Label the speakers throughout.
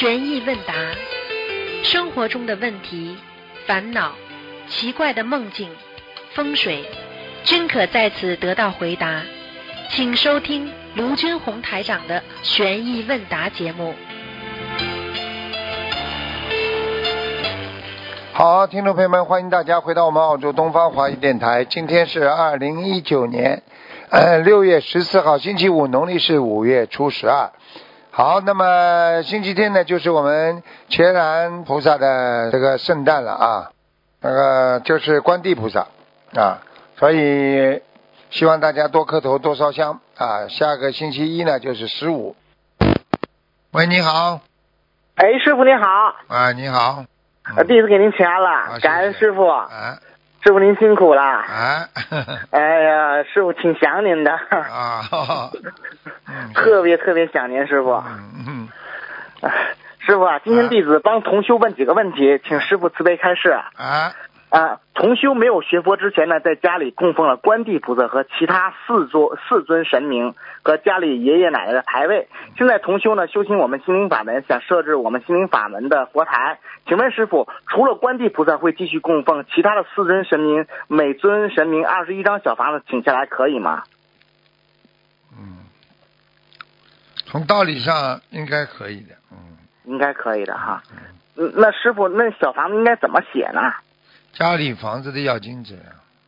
Speaker 1: 悬疑问答，生活中的问题、烦恼、奇怪的梦境、风水，均可在此得到回答。请收听卢军红台长的悬疑问答节目。
Speaker 2: 好，听众朋友们，欢迎大家回到我们澳洲东方华语电台。今天是二零一九年呃六月十四号，星期五，农历是五月初十二。好，那么星期天呢，就是我们乾然菩萨的这个圣诞了啊，那个就是观地菩萨啊，所以希望大家多磕头，多烧香啊。下个星期一呢，就是十五。喂，你好，
Speaker 3: 哎，师傅你好，
Speaker 2: 啊，你好，
Speaker 3: 呃弟子给您请安
Speaker 2: 啊
Speaker 3: 了，感恩师傅，
Speaker 2: 啊
Speaker 3: 师傅您辛苦啦。
Speaker 2: 啊
Speaker 3: 哎呀，师傅挺想您的，
Speaker 2: 啊，
Speaker 3: 特别特别想您师傅。
Speaker 2: 嗯嗯。
Speaker 3: 哎师傅啊，今天弟子帮同修问几个问题，请师傅慈悲开示。
Speaker 2: 啊，
Speaker 3: 啊，同修没有学佛之前呢，在家里供奉了观地菩萨和其他四座四尊神明和家里爷爷奶奶的牌位。现在同修呢修行我们心灵法门，想设置我们心灵法门的佛台。请问师傅，除了观地菩萨会继续供奉其他的四尊神明，每尊神明二十一张小房子请下来可以吗？
Speaker 2: 嗯，从道理上应该可以的，嗯，
Speaker 3: 应该可以的哈。嗯，那师傅，那小房子应该怎么写呢？
Speaker 2: 家里房子的要经者，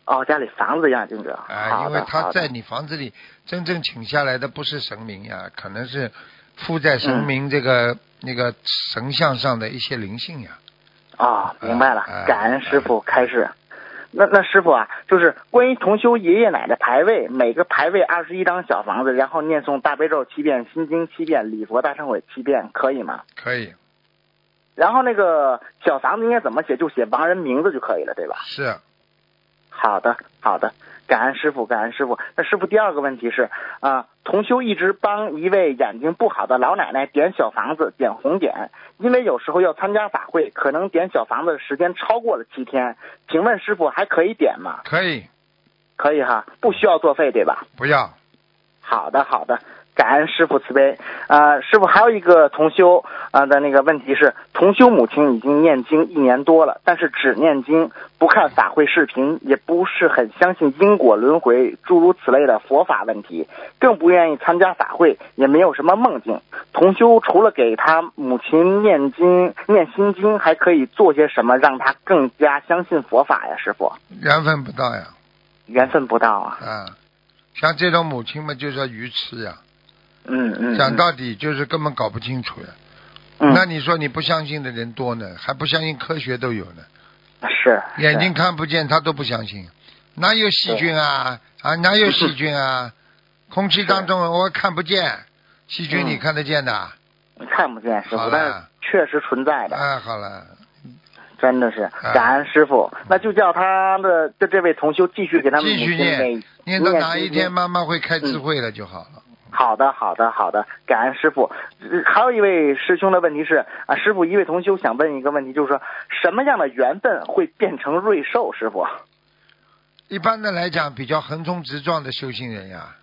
Speaker 3: 哦，家里房子要经者。
Speaker 2: 啊，因为他在你房子里真正请下来的不是神明呀，可能是附在神明这个、那个神像上的一些灵性呀，
Speaker 3: 哦，明白了
Speaker 2: 哎，
Speaker 3: 感恩师傅开示。那那师傅啊，就是关于同修爷爷奶奶牌位，每个牌位二十一张小房子，然后念诵大悲咒七遍、心经七遍、礼佛大忏悔七遍，可以吗？
Speaker 2: 可以，
Speaker 3: 然后那个小房子应该怎么写？就写亡人名字就可以了，对吧？
Speaker 2: 是
Speaker 3: 好的，好的，感恩师傅，感恩师傅。那师傅第二个问题是啊、同修一直帮一位眼睛不好的老奶奶点小房子，点红点，因为有时候要参加法会，可能点小房子的时间超过了七天，请问师傅还可以点吗？
Speaker 2: 可以，
Speaker 3: 可以哈，不需要作废对吧？
Speaker 2: 不要，
Speaker 3: 好的，好的，感恩师傅慈悲。呃，师傅还有一个同修啊的那个问题是，同修母亲已经念经一年多了，但是只念经，不看法会视频，也不是很相信因果轮回诸如此类的佛法问题，更不愿意参加法会，也没有什么梦境。同修除了给他母亲念经、念心经，还可以做些什么让他更加相信佛法呀？师傅，
Speaker 2: 缘分不到呀，
Speaker 3: 缘分不到啊。
Speaker 2: 啊，像这种母亲嘛，就叫愚痴呀，
Speaker 3: 嗯嗯。
Speaker 2: 讲到底就是根本搞不清楚呀。
Speaker 3: 嗯，
Speaker 2: 那你说你不相信的人多呢，还不相信科学都有呢。
Speaker 3: 是
Speaker 2: 眼睛看不见，他都不相信，哪有细菌啊？啊，哪有细菌啊？空气当中我看不见，细菌
Speaker 3: 嗯
Speaker 2: 你看得见的？
Speaker 3: 是看不见师傅，但是确实存在的。
Speaker 2: 啊，好了，
Speaker 3: 真的是感恩师傅，那就叫他的的这位同修继续给他们
Speaker 2: 继续念念到哪一天妈妈会开智慧了就好了。
Speaker 3: 好的，好的，好的，感恩师傅。呃还有一位师兄的问题是啊，师傅，一位同修想问一个问题，就是说什么样的缘分会变成瑞兽？师傅
Speaker 2: 一般的来讲，比较横冲直撞的修行人呀，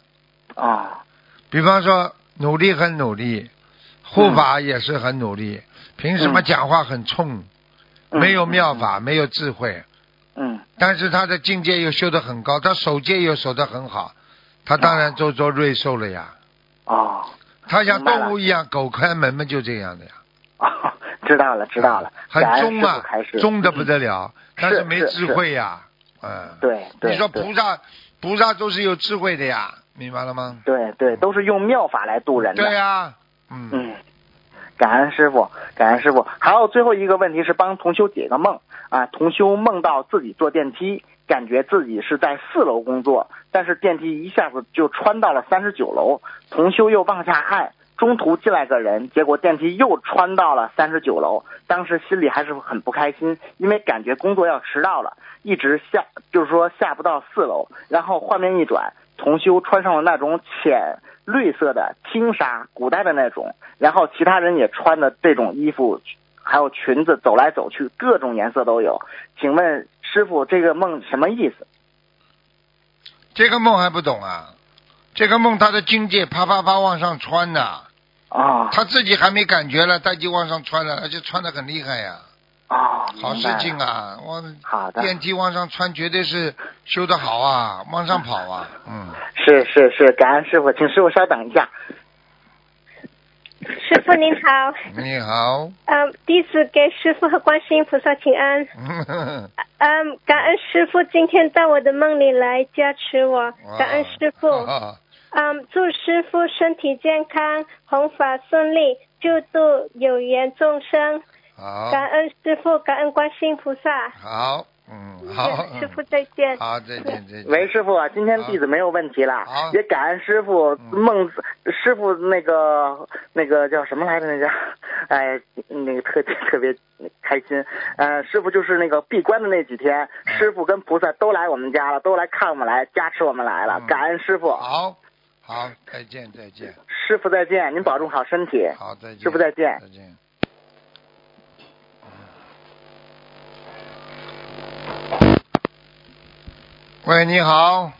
Speaker 3: 啊，
Speaker 2: 比方说努力很努力，护法也是很努力，凭什么
Speaker 3: 嗯
Speaker 2: 讲话很冲？
Speaker 3: 嗯
Speaker 2: 没有妙法，没有智慧，
Speaker 3: 嗯
Speaker 2: 但是他的境界又修得很高，他守戒又守得很好，他当然做做瑞兽了呀。
Speaker 3: 哦
Speaker 2: 他像动物一样，狗开门嘛就这样的呀。
Speaker 3: 哦，知道了，知道了，
Speaker 2: 很忠啊忠的不得了，但
Speaker 3: 是是
Speaker 2: 没智慧呀。嗯，
Speaker 3: 对对，
Speaker 2: 你说菩萨，菩萨都是有智慧的呀，明白了吗？
Speaker 3: 对对，都是用妙法来度人的。
Speaker 2: 对呀，嗯，
Speaker 3: 嗯，感恩师傅，感恩师傅。还有最后一个问题是帮同修解个梦。啊，同修梦到自己坐电梯，感觉自己是在四楼工作，但是电梯一下子就穿到了三十九楼，同修又往下按。中途进来个人，结果电梯又穿到了三十九楼，当时心里还是很不开心，因为感觉工作要迟到了，一直下就是说下不到四楼，然后画面一转，同修穿上了那种浅绿色的轻纱，古代的那种，然后其他人也穿的这种衣服，还有裙子走来走去，各种颜色都有。请问师傅，这个梦什么意思？
Speaker 2: 这个梦还不懂啊？这个梦他的境界啪啪啪往上窜呐、
Speaker 3: 啊
Speaker 2: 他自己还没感觉了，他就往上窜了，而且窜的很厉害呀，
Speaker 3: 啊，
Speaker 2: 好事情啊！往
Speaker 3: 好的，
Speaker 2: 电梯往上穿，绝对是修得好啊，往上跑啊，嗯，
Speaker 3: 是是是，感恩师傅，请师傅稍等一下。
Speaker 4: 师傅您好，
Speaker 2: 你好，
Speaker 4: 嗯，弟子给师傅和观世音菩萨请安。
Speaker 2: 嗯，
Speaker 4: 嗯，感恩师傅今天到我的梦里来加持我，感恩师傅。
Speaker 2: 啊
Speaker 4: 嗯，祝师傅身体健康，弘法顺利，救度有缘众生。
Speaker 2: 好，
Speaker 4: 感恩师傅，感恩观世音菩萨。
Speaker 2: 好，嗯，好，
Speaker 4: 师傅再见。
Speaker 2: 好，再见，再见。
Speaker 3: 喂，师傅，今天弟子没有问题了
Speaker 2: 好，
Speaker 3: 也感恩师傅
Speaker 2: 嗯
Speaker 3: 梦师傅那个那个叫什么来着？那叫哎，那个特别特别开心。呃，师傅就是那个闭关的那几天，
Speaker 2: 嗯
Speaker 3: 师傅跟菩萨都来我们家了，都来看我们来，加持我们来了
Speaker 2: 嗯，
Speaker 3: 感恩师傅。
Speaker 2: 好，好，再见，再见，
Speaker 3: 师傅再见，您保重好身体。
Speaker 2: 好，再见，
Speaker 3: 师傅再见
Speaker 2: 再见。喂，你好，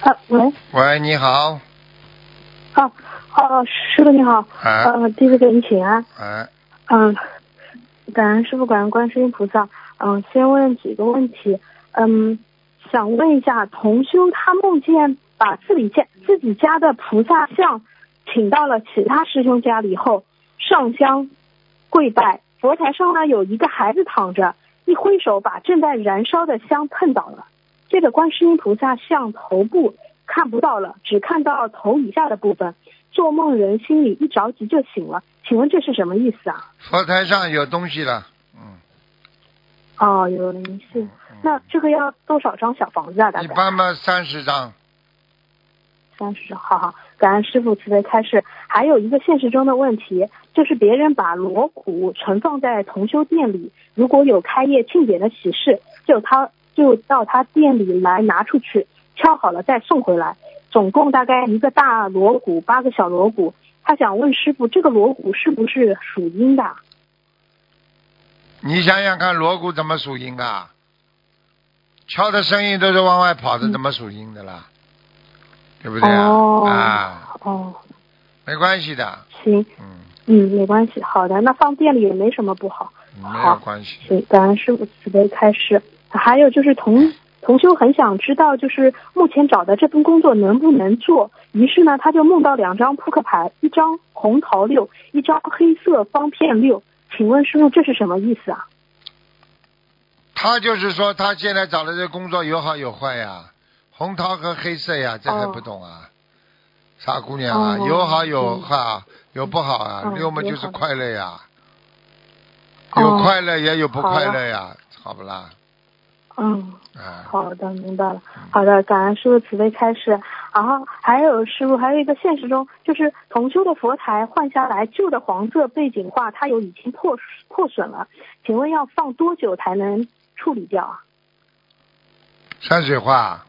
Speaker 5: 啊，喂，
Speaker 2: 喂，你好，
Speaker 5: 啊，哦，师傅你好，
Speaker 2: 哎
Speaker 5: 呃，弟子给你请安，
Speaker 2: 哎，
Speaker 5: 嗯，感恩师傅，感恩观世音菩萨，嗯，先问几个问题，嗯，想问一下，同修他梦见把自己家自己家的菩萨像请到了其他师兄家里后，上香跪拜，佛台上呢有一个孩子躺着，一挥手把正在燃烧的香碰倒了。这个观世音菩萨像头部看不到了，只看到头以下的部分。做梦人心里一着急就醒了，请问这是什么意思啊？
Speaker 2: 佛台上有东西了，嗯，
Speaker 5: 哦，有灵性。那这个要多少张小房子啊？大概
Speaker 2: 一般嘛三十张，
Speaker 5: 三十张。好好，感恩师傅慈悲开示。还有一个现实中的问题，就是别人把锣鼓存放在同修店里，如果有开业庆典的喜事，就他就到他店里来拿出去，敲好了再送回来。总共大概一个大锣鼓，八个小锣鼓。他想问师傅，这个锣鼓是不是属阴的？
Speaker 2: 你想想看，锣鼓怎么属阴啊？敲的声音都是往外跑的，
Speaker 5: 嗯
Speaker 2: 怎么属阴的啦？对不对啊？
Speaker 5: 哦
Speaker 2: 啊，
Speaker 5: 哦，
Speaker 2: 没关系的，
Speaker 5: 行，
Speaker 2: 嗯，
Speaker 5: 嗯，没关系，好的，那放店里也没什么不好。
Speaker 2: 没有关系。
Speaker 5: 行，感恩师傅慈悲开示。还有就是同同修很想知道，就是目前找的这份工作能不能做？于是呢，他就梦到两张扑克牌，一张红桃六，一张黑色方片六。请问师傅，这是什么意思啊？
Speaker 2: 他就是说，他现在找的这个工作有好有坏呀，红桃和黑色呀，这还不懂啊？傻姑娘啊，
Speaker 5: 哦
Speaker 2: 有好有
Speaker 5: 嗯
Speaker 2: 坏，有不好啊。
Speaker 5: 嗯
Speaker 2: 六嘛就是快乐呀，
Speaker 5: 哦
Speaker 2: 有快乐也有不快乐呀，好不啦？
Speaker 5: 嗯，
Speaker 2: 啊，
Speaker 5: 好的，明白了。好的，感恩师傅慈悲开示。然后还有师傅，还有一个现实中，就是同修的佛台换下来，旧的黄色背景画，它有已经破破损了，请问要放多久才能处理掉啊？
Speaker 2: 山水画，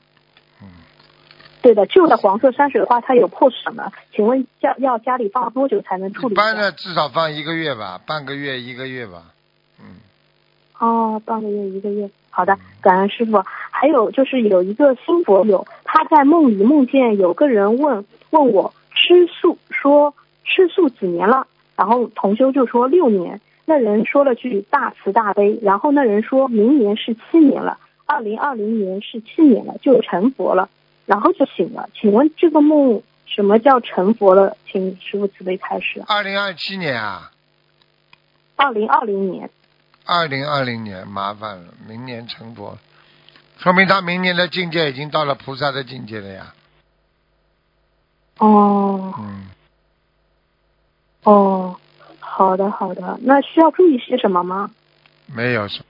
Speaker 5: 对的，旧的黄色山水画它有破损了，请问家要家里放多久才能处理掉？
Speaker 2: 一般的至少放一个月吧，半个月一个月吧，嗯，
Speaker 5: 哦，半个月一个月。好的，感恩师傅。还有就是有一个新佛友，他在梦里梦见有个人问问我吃素，说吃素几年了？然后同修就说六年。那人说了句大慈大悲，然后那人说明年是七年了，二零二零年是七年了，就成佛了，然后就醒了。请问这个梦什么叫成佛了？请师傅慈悲开示。
Speaker 2: 二零二七年啊，
Speaker 5: 二零二零年。
Speaker 2: 二零二零年麻烦了，明年成佛，说明他明年的境界已经到了菩萨的境界了呀。
Speaker 5: 哦。
Speaker 2: 嗯，
Speaker 5: 哦，好的好的，那需要注意些什么吗？
Speaker 2: 没有什么。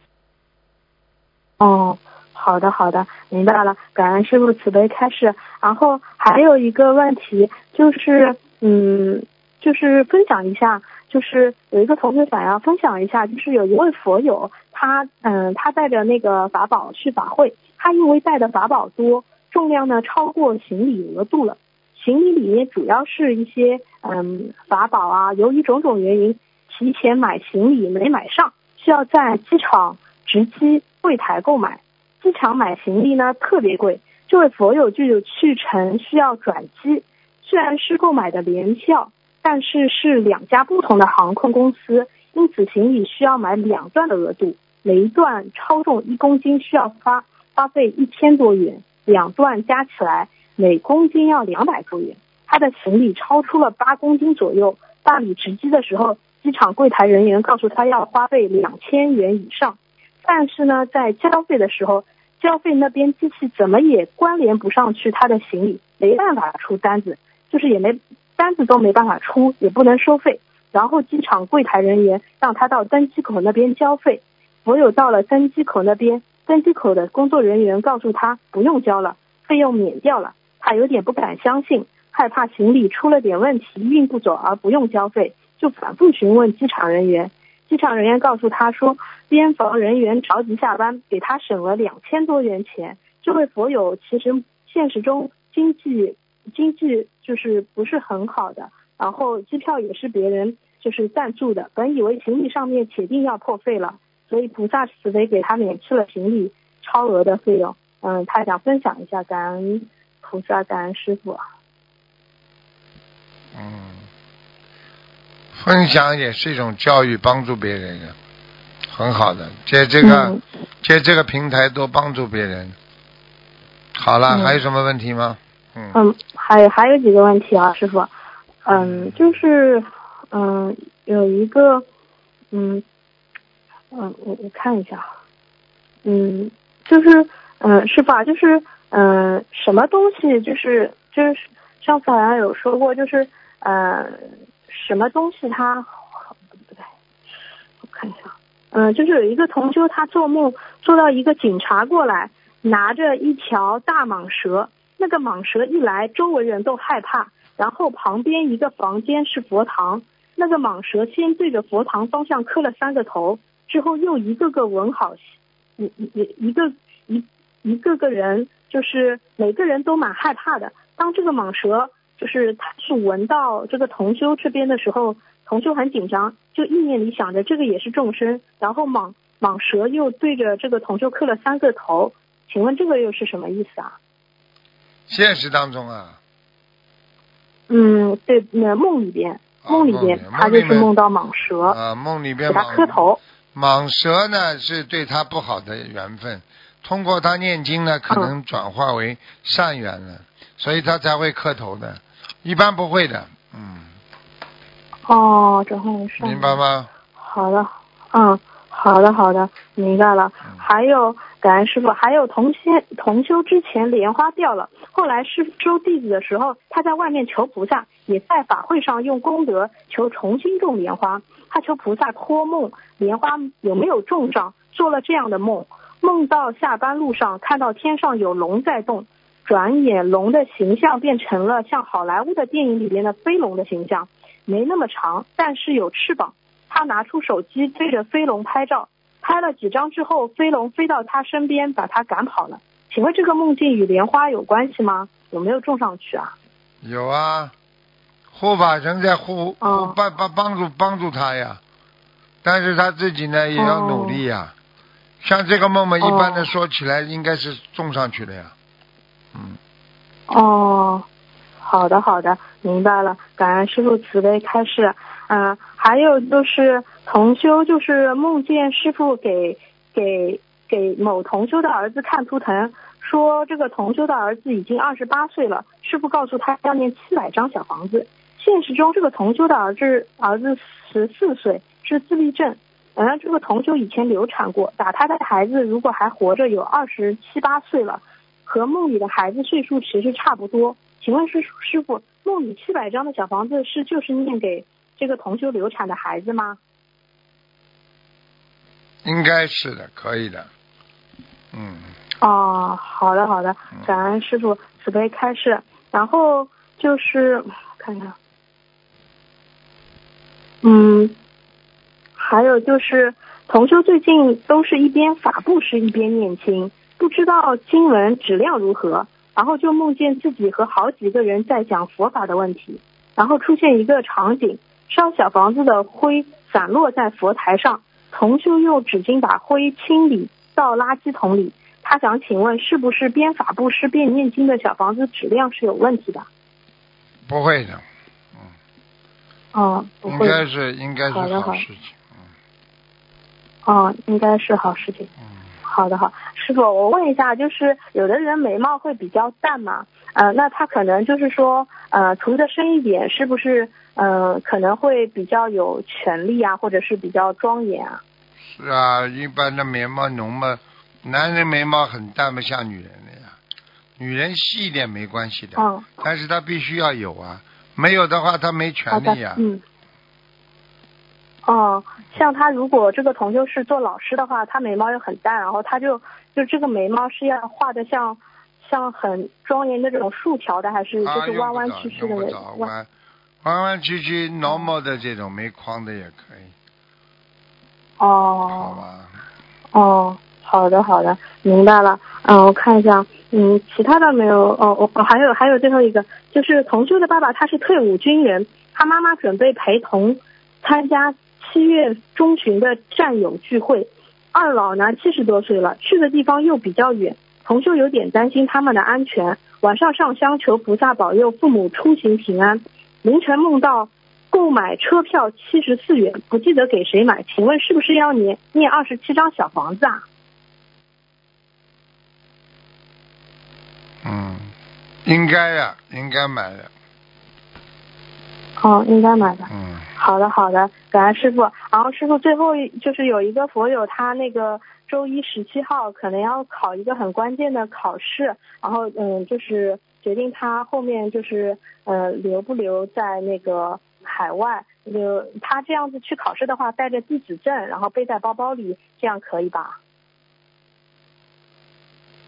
Speaker 5: 哦，好的好的，明白了，感恩师傅慈悲开示。然后还有一个问题就是，嗯，就是分享一下，就是有一个同学想要分享一下，就是有一位佛友，他嗯，他带着那个法宝去法会，他因为带的法宝多，重量呢超过行李额度了。行李里面主要是一些嗯法宝啊，由于种种原因，提前买行李没买上，需要在机场直机柜台购买。机场买行李呢特别贵，这位佛友就有去程需要转机，虽然是购买的联票，但是是两家不同的航空公司，因此行李需要买两段的额度，每一段超重一公斤需要花花费一千多元，两段加起来每公斤要两百多元。他的行李超出了八公斤左右，办理值机的时候，机场柜台人员告诉他要花费两千元以上，但是呢，在交费的时候，交费那边机器怎么也关联不上去他的行李，没办法出单子，就是也没单子都没办法出，也不能收费。然后机场柜台人员让他到登机口那边交费，佛友到了登机口那边，登机口的工作人员告诉他不用交了，费用免掉了，他有点不敢相信。害怕行李出了点问题运不走而不用交费，就反复询问机场人员。机场人员告诉他说，边防人员着急下班，给他省了两千多元钱。这位佛友其实现实中经济经济就是不是很好的，然后机票也是别人就是赞助的，本以为行李上面铁定要破费了，所以菩萨慈悲给他免去了行李超额的费用。嗯，他想分享一下，感恩菩萨，感恩师傅。
Speaker 2: 嗯，分享也是一种教育，帮助别人的，很好的。借这个，
Speaker 5: 嗯
Speaker 2: 借这个平台多帮助别人。好了，
Speaker 5: 嗯
Speaker 2: 还有什么问题吗？嗯，
Speaker 5: 嗯，还还有几个问题啊，师傅。嗯，就是嗯有一个嗯嗯我我看一下，嗯就是嗯师傅啊，就是嗯什么东西就是就是上次好像有说过，就是呃什么东西它不对，我看一下，嗯就是有一个同修他做梦做到一个警察过来，拿着一条大蟒蛇。那个蟒蛇一来，周围人都害怕。然后旁边一个房间是佛堂，那个蟒蛇先对着佛堂方向磕了三个头，之后又一个个闻好，一一一个一一个个人就是每个人都蛮害怕的。当这个蟒蛇就是他是闻到这个同修这边的时候，同修很紧张，就意念里想着这个也是众生。然后蟒蟒蛇又对着这个同修磕了三个头，请问这个又是什么意思啊？
Speaker 2: 现实当中啊，
Speaker 5: 嗯，对，那梦里边，
Speaker 2: 啊
Speaker 5: 梦里边他就是梦到蟒蛇，
Speaker 2: 啊，梦里边
Speaker 5: 给他磕头。
Speaker 2: 蟒蛇呢是对他不好的缘分，通过他念经呢，可能转化为善缘了，所以他才会磕头的，一般不会的，嗯，
Speaker 5: 哦，转换为善。
Speaker 2: 明白吗？
Speaker 5: 好的，嗯，好的，好的，明白了。
Speaker 2: 嗯
Speaker 5: 还有，感恩师傅，还有同修同修之前莲花掉了，后来师傅收弟子的时候，他在外面求菩萨，也在法会上用功德求重新种莲花。他求菩萨托梦莲花有没有种上，做了这样的梦，梦到下班路上看到天上有龙在动，转眼龙的形象变成了像好莱坞的电影里边的飞龙的形象，没那么长，但是有翅膀。他拿出手机对着飞龙拍照，拍了几张之后，飞龙飞到他身边，把他赶跑了。请问这个梦境与莲花有关系吗？有没有种上去啊？
Speaker 2: 有啊，护法神在护
Speaker 5: 哦
Speaker 2: 护帮帮帮助帮助他呀，但是他自己呢也要努力呀。像这个梦嘛，一般的
Speaker 5: 哦
Speaker 2: 说起来应该是种上去的呀。嗯，
Speaker 5: 哦，好的好的，明白了。感恩师傅慈悲开示。嗯、还有就是同修，就是梦见师傅给给给某同修的儿子看图腾，说这个同修的儿子已经二十八岁了，师傅告诉他要念七百张小房子。现实中，这个同修的儿子儿子十四岁，是自闭症。嗯，这个同修以前流产过，打胎的孩子如果还活着，有二十七八岁了。和梦里的孩子岁数其实差不多。请问师师傅，梦里七百张的小房子是就是念给这个同修流产的孩子吗？
Speaker 2: 应该是的，可以的。嗯，
Speaker 5: 哦，好的好的，感恩师傅慈悲开示。然后就是看看，嗯，还有就是同修最近都是一边法布施一边念经，不知道经文质量如何，然后就梦见自己和好几个人在讲佛法的问题，然后出现一个场景，烧小房子的灰散落在佛台上，同修用纸巾把灰清理到垃圾桶里。他想请问是不是边法布施边念经的小房子质量是有问题的？
Speaker 2: 不会的，
Speaker 5: 哦，不会。
Speaker 2: 应该是应该是
Speaker 5: 好
Speaker 2: 事情。
Speaker 5: 哦，应该是好事情。
Speaker 2: 嗯，
Speaker 5: 好的好，师傅，我问一下，就是有的人眉毛会比较淡嘛，呃，那他可能就是说，呃，涂的深一点，是不是呃可能会比较有权力啊，或者是比较庄严啊？
Speaker 2: 是啊，一般的眉毛浓嘛，男人眉毛很淡嘛，像女人的呀，女人细一点没关系的，
Speaker 5: 嗯，
Speaker 2: 但是他必须要有啊，没有的话他没权利呀、，
Speaker 5: 嗯。哦，像他如果这个同修是做老师的话，他眉毛又很淡，然后他就就这个眉毛是要画的像像很庄严的这种竖条的，还是
Speaker 2: 啊，
Speaker 5: 就是弯弯曲曲的那种？弯
Speaker 2: 弯弯弯曲曲 normal 的这种眉框的也可以，哦好
Speaker 5: 哦
Speaker 2: 吧？
Speaker 5: 哦，好的好的，明白了。嗯，我看一下，嗯，其他的没有。哦，我、哦、还有还有最后一个，就是同修的爸爸他是退伍军人，他妈妈准备陪同参加七月中旬的战友聚会。二老呢七十多岁了，去的地方又比较远，同修有点担心他们的安全。晚上上香求菩萨保佑父母出行平安。凌晨梦到购买车票七十四元，不记得给谁买，请问是不是要念念二十七张小房子啊？
Speaker 2: 嗯，应该呀、应该买的，
Speaker 5: 哦，应该买的。
Speaker 2: 嗯，
Speaker 5: 好的，好的，感恩师傅。然后师傅最后一就是有一个佛友，他那个周一十七号可能要考一个很关键的考试，然后嗯，就是决定他后面就是呃留不留在那个海外。就他这样子去考试的话，带着地址证，然后背在包包里，这样可以吧？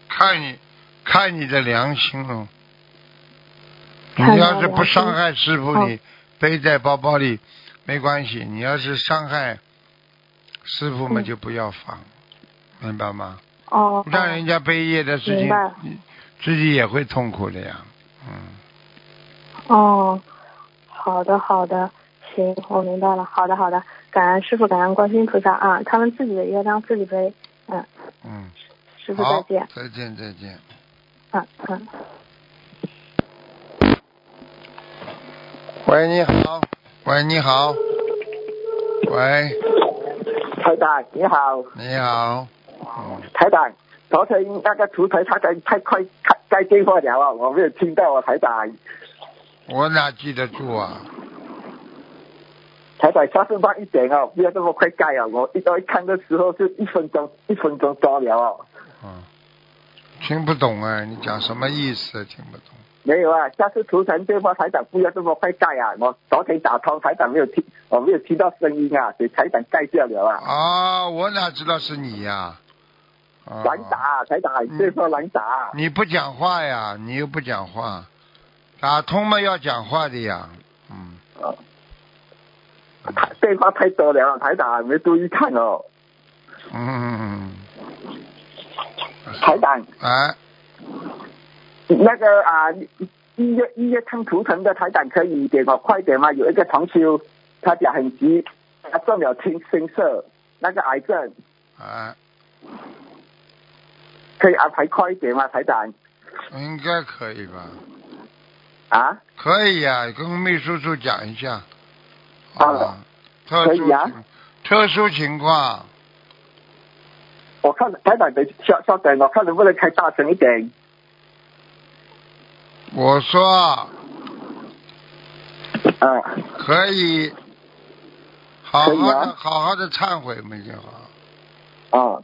Speaker 2: 看你看你的良心了。
Speaker 5: 看
Speaker 2: 你要是不伤害师傅，
Speaker 5: 哦
Speaker 2: 你背在包包里没关系。你要是伤害师傅嘛，
Speaker 5: 嗯
Speaker 2: 就不要放，明白吗？
Speaker 5: 哦，
Speaker 2: 让人家背业的事情自己也会痛苦的呀。嗯，
Speaker 5: 哦，好的好的，行，我明白了。好的好的，感恩师傅，感恩观世音菩萨啊，他们自己的业障自己背。嗯，
Speaker 2: 嗯，
Speaker 5: 师傅再见。，
Speaker 2: 再见，再见。
Speaker 5: 嗯嗯。
Speaker 2: 喂，你好。喂，你好。喂，
Speaker 6: 台长你好，
Speaker 2: 你好。嗯，
Speaker 6: 台长，昨天那个图台他该太快开该电话了啊，我没有听到啊，台长。
Speaker 2: 我哪记得住啊？
Speaker 6: 台长下次慢一点哦，不要这么快盖啊！我一到一看的时候是一分钟，一分钟多了哦。
Speaker 2: 嗯，听不懂啊，你讲什么意思？听不懂。
Speaker 6: 没有啊，下次图腾电话台长不要这么快盖啊！我昨天打通台长没有听，我没有听到声音啊，给台长盖掉了啊。
Speaker 2: 啊，我哪知道是你呀、啊？
Speaker 6: 难打，台长，
Speaker 2: 嗯
Speaker 6: 这说难打。
Speaker 2: 你不讲话呀？你又不讲话，打通嘛要讲话的呀。嗯，
Speaker 6: 台电话太多了，台长没注意看哦。
Speaker 2: 嗯，
Speaker 6: 台长，
Speaker 2: 哎，
Speaker 6: 那个啊，一一月一月看图腾的台长可以给我快点吗？有一个同修，他讲很急，他中了青青色那个癌症，
Speaker 2: 哎，
Speaker 6: 可以安排快一点吗？台长
Speaker 2: 应该可以吧？
Speaker 6: 啊，
Speaker 2: 可以呀、跟秘书处讲一下。
Speaker 6: 好
Speaker 2: 吧，特殊
Speaker 6: 可以啊
Speaker 2: 特殊情况，
Speaker 6: 我看台长等稍稍等，我看能不能开大声一点。
Speaker 2: 我说
Speaker 6: 嗯，
Speaker 2: 可以，好好的、
Speaker 6: 啊
Speaker 2: 好好的忏悔嘛就好。
Speaker 6: 啊，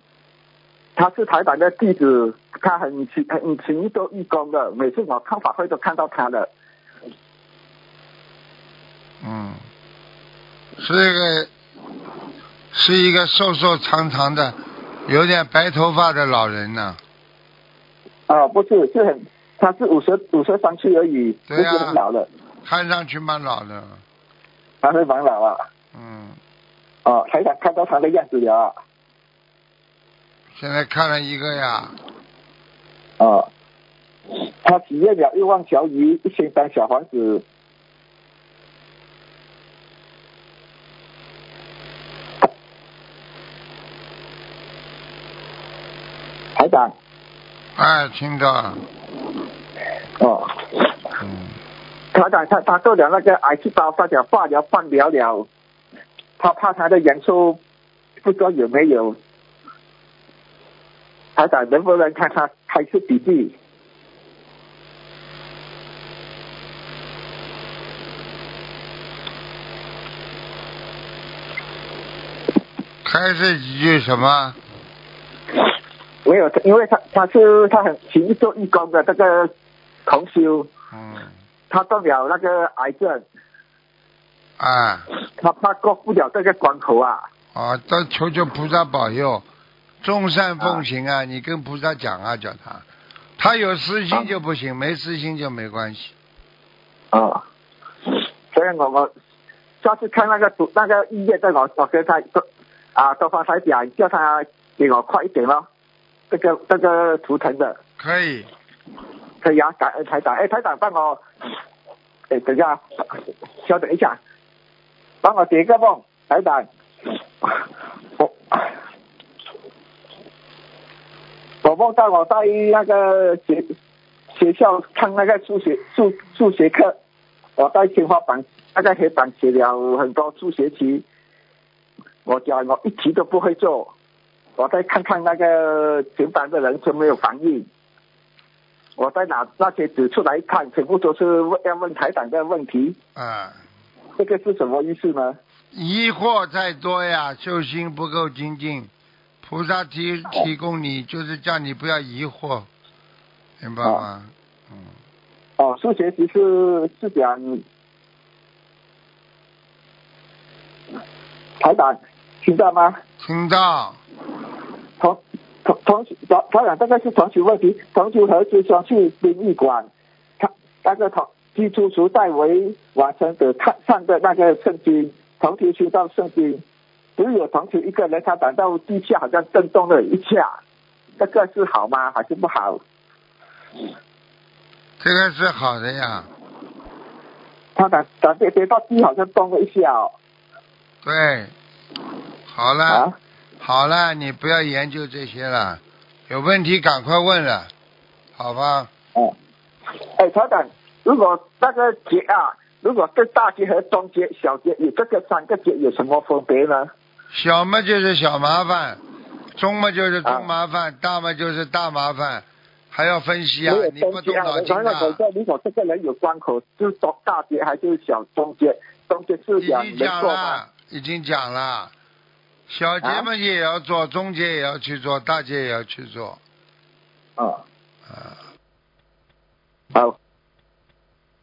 Speaker 6: 他是台长的弟子，他很勤很勤于做义工的，每次我看法会都看到他的。
Speaker 2: 嗯，是一个是一个瘦瘦长长的，有点白头发的老人呢、
Speaker 6: 啊，不是，是很，他是五十五十三岁而已，不是很老了，
Speaker 2: 看上去蛮老的。
Speaker 6: 他是蛮老啊。
Speaker 2: 嗯，
Speaker 6: 哦，台长看到他的样子了啊。
Speaker 2: 现在看了一个呀，
Speaker 6: 哦，他体验了一万条鱼一千张小房子。台长，
Speaker 2: 哎，听到了，
Speaker 6: 哦，
Speaker 2: 嗯，
Speaker 6: 他讲他他做了那个癌细胞发展化疗放疗了，他怕他的人数不知道有没有，他讲能不能看他开始笔记？
Speaker 2: 开始几句什么？
Speaker 6: 没有，因为他他是他很勤做义工的这个同修，
Speaker 2: 嗯，
Speaker 6: 他得了那个癌症，
Speaker 2: 啊，
Speaker 6: 他怕过不了这个关口啊。
Speaker 2: 啊，他求求菩萨保佑，众善奉行啊！你跟菩萨讲啊，叫他，他有私心就不行，没私心就没关系。
Speaker 6: 啊，所以我我下次看那个图那个医院的我我跟他啊多方台讲，叫他给我快一点咯，这个这个图腾的。
Speaker 2: 可以，
Speaker 6: 可以啊，感恩台长，哎台长帮我，哎等一下，稍等一下，帮我解个梦，台长，我我梦到我在那个学学校看那个数学数数学课，我在天花板那个黑板写了很多数学题，我讲我一题都不会做，我再看看那个全班的人有没有反应，我再拿那些纸出来看，全部都是问要问台长的问题，
Speaker 2: 啊，
Speaker 6: 这个是什么意思呢？
Speaker 2: 疑惑太多呀，修心不够精进，菩萨提提供你就是叫你不要疑惑，明白吗？嗯，
Speaker 6: 哦，数学题是是讲台长听到吗？
Speaker 2: 听到，
Speaker 6: 同同同同台长，这个是同学问题，同学和师兄去殡仪馆，他那个同基督徒代为完成的看上的那个圣经，同学修到圣经，只有同学一个人，他感到地下好像震动了一下，这个是好吗？还是不好？
Speaker 2: 这个是好的呀，
Speaker 6: 他感感觉跌到地好像动了一下哦。
Speaker 2: 对，好了。
Speaker 6: 啊，
Speaker 2: 好了，你不要研究这些了，有问题赶快问了，好吧？
Speaker 6: 哦，哎，曹长，如果那个结啊，如果跟大结和中结、小结有这个三个结有什么分别呢？
Speaker 2: 小嘛就是小麻烦，中嘛就是
Speaker 6: 啊
Speaker 2: 中麻烦，大嘛就是大麻烦，还要分析啊！你不
Speaker 6: 中节啊，
Speaker 2: 动脑筋啊！
Speaker 6: 说如果这个人有关口，就是中大结还是小中结？中节是讲
Speaker 2: 已经讲
Speaker 6: 没错吗？
Speaker 2: 了，已经讲了，小节
Speaker 6: 啊
Speaker 2: 嘛也要做，中节也要去做，大节也要去做，
Speaker 6: 啊，
Speaker 2: 啊，
Speaker 6: 好，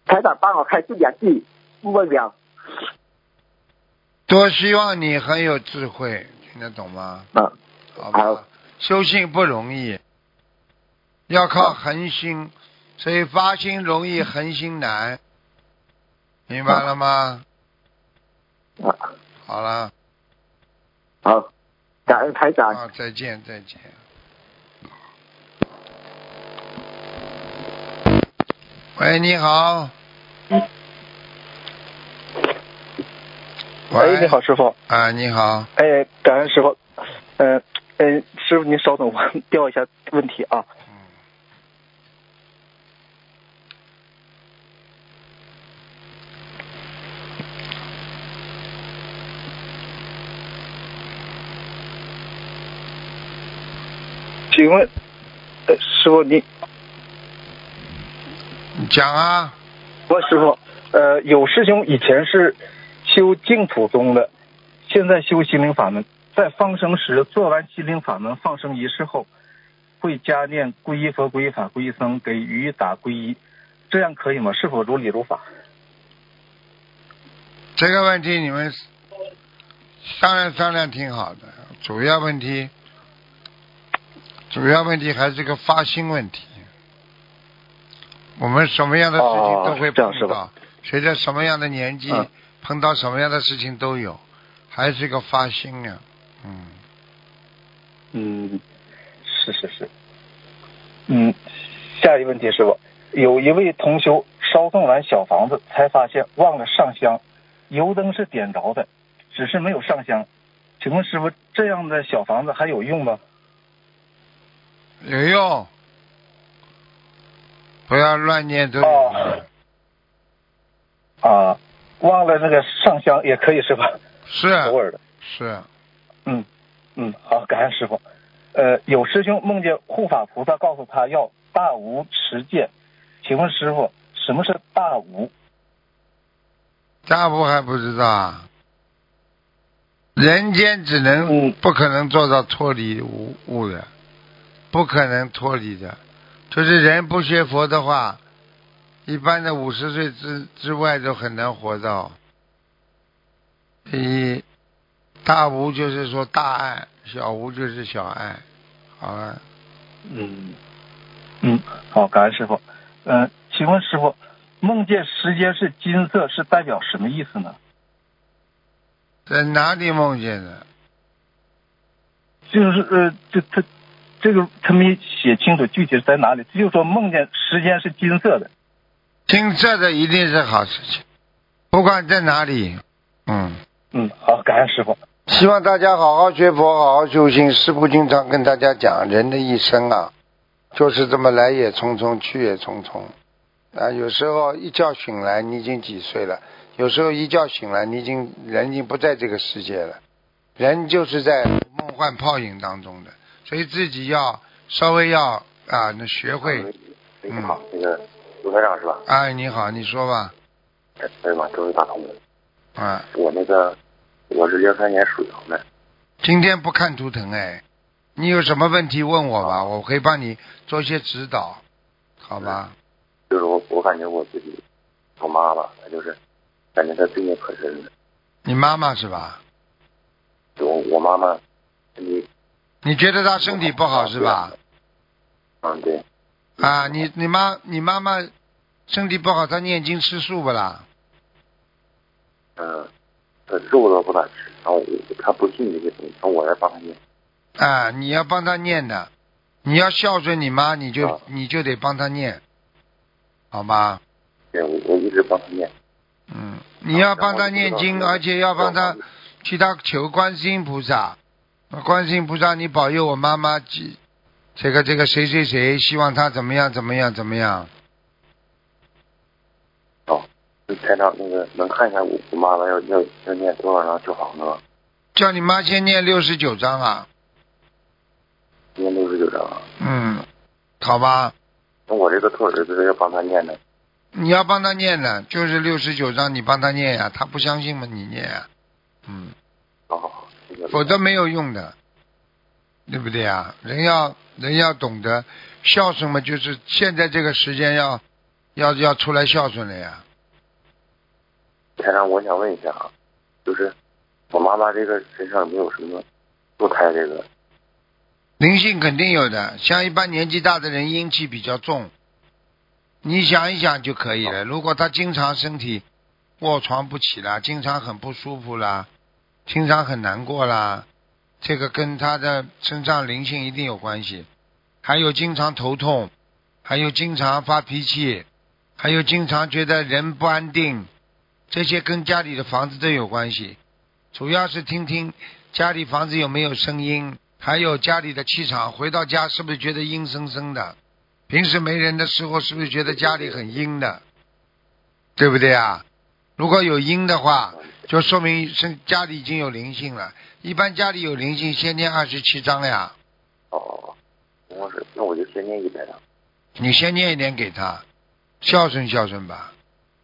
Speaker 6: 台长帮我开这两句，不问了。
Speaker 2: 多希望你很有智慧，听得懂吗？
Speaker 6: 啊，
Speaker 2: 好吧。
Speaker 6: 好，
Speaker 2: 修行不容易，要靠恒心，所以发心容易，恒心难，明白了吗？
Speaker 6: 啊，
Speaker 2: 好了，
Speaker 6: 好，感恩台长。
Speaker 2: 啊，再见，再见。喂，你好。喂，
Speaker 7: 哎，你好，师傅。
Speaker 2: 啊，你好。
Speaker 7: 哎，感恩师傅。嗯、嗯、师傅您稍等，我 调一下问题啊。请问，呃，师傅，
Speaker 2: 你讲啊。
Speaker 7: 我师傅，呃，有师兄以前是修净土宗的，现在修心灵法门，在放生时做完心灵法门放生仪式后，会加念皈依佛、皈依法、皈依僧，给予打皈依，这样可以吗？是否如理如法？
Speaker 2: 这个问题你们商量商量挺好的，主要问题，主要问题还是个发心问题。我们什么样的事情
Speaker 7: 哦
Speaker 2: 都会
Speaker 7: 这样是
Speaker 2: 碰到，随着什么样的年纪、
Speaker 7: 嗯
Speaker 2: 碰到什么样的事情都有，还是个发心啊、嗯，
Speaker 7: 嗯，是是是。嗯，下一个问题，师傅，有一位同修烧送完小房子，才发现忘了上香，油灯是点着的，只是没有上香。请问师傅，这样的小房子还有用吗？
Speaker 2: 有用，不要乱念咒
Speaker 7: 啊，忘了那个上香也可以是吧？
Speaker 2: 是
Speaker 7: 偶尔的。
Speaker 2: 是，
Speaker 7: 嗯嗯，好，感恩师傅。呃，有师兄梦见护法菩萨告诉他要大无持戒，请问师傅什么是大无？
Speaker 2: 大无还不知道啊。人间只能、
Speaker 7: 嗯
Speaker 2: 不可能做到脱离无物的，不可能脱离的。就是人不学佛的话，一般的五十岁之之外都很难活到。一大无就是说大爱，小无就是小爱，好了。
Speaker 7: 嗯嗯，好，感恩师傅。嗯、请问师傅，梦见时间是金色是代表什么意思呢？
Speaker 2: 在哪里梦见的？
Speaker 7: 就是呃，这他这个他没写清楚具体是在哪里，就说梦见时间是金色的。
Speaker 2: 金色的一定是好事情，不管在哪里。嗯，
Speaker 7: 嗯，好，感恩师傅。
Speaker 2: 希望大家好好学佛，好好修心。师父经常跟大家讲，人的一生啊，就是这么来也匆匆，去也匆匆。啊，有时候一觉醒来，你已经几岁了；有时候一觉醒来，你已经人已经不在这个世界了。人就是在梦幻泡影当中的，所以自己要稍微要啊，那学会。
Speaker 8: 你好，那个卢台长是吧？
Speaker 2: 哎，你好，你说吧。
Speaker 8: 哎，哎呀妈，终于打通了。
Speaker 2: 啊，
Speaker 8: 我那个我是零三年属羊的，
Speaker 2: 今天不看图腾哎，你有什么问题问我吧，我可以帮你做一些指导，好吧？
Speaker 8: 就是我我感觉我自己，我妈吧，她就是感觉她罪孽可深了。
Speaker 2: 你妈妈是吧？
Speaker 8: 我我妈妈身体
Speaker 2: 你觉得他身体不好是吧？
Speaker 8: 嗯对，
Speaker 2: 啊，你你妈你妈妈身体不好，她念经吃素不啦？
Speaker 8: 嗯，她肉都不咋吃，然后我她不信这些东西，然后我来帮她念。
Speaker 2: 啊，你要帮她念的，你要孝顺你妈，你就
Speaker 8: 啊
Speaker 2: 你就得帮她念，好吗？
Speaker 8: 对，我我一直帮她念。
Speaker 2: 嗯，你要帮她念经，而且要帮她去她求观世音菩萨，观世音菩萨，你保佑我妈妈记这个这个谁谁谁，希望她怎么样怎么样怎么样。
Speaker 8: 哦，台长那个能看一下我我妈妈要要要念多少张小房子吗？
Speaker 2: 叫你妈先念六十九章啊，
Speaker 8: 念六十九张啊。
Speaker 2: 嗯，好吧，
Speaker 8: 那我这个托儿子要帮他念的。
Speaker 2: 你要帮他念的，就是六十九章，你帮他念呀、他不相信嘛，你念呀、嗯，
Speaker 8: 好
Speaker 2: 否则没有用的，对不对呀？人要人要懂得孝顺嘛，就是现在这个时间要要要出来孝顺了呀。
Speaker 8: 台长，我想问一下啊，就是我妈妈这个身上有没有什么堕胎这个？
Speaker 2: 灵性肯定有的，像一般年纪大的人阴气比较重，你想一想就可以了。如果他经常身体卧床不起啦，经常很不舒服啦，经常很难过啦，这个跟他的身上灵性一定有关系。还有经常头痛，还有经常发脾气，还有经常觉得人不安定，这些跟家里的房子都有关系。主要是听听家里房子有没有声音，还有家里的气场。回到家是不是觉得阴森森的？平时没人的时候是不是觉得家里很阴的？对不对啊？如果有阴的话，就说明是家里已经有灵性了。一般家里有灵性，先念二十七章呀。
Speaker 8: 哦，我是那我就先念一百张。
Speaker 2: 你先念一点给他，孝顺孝顺吧。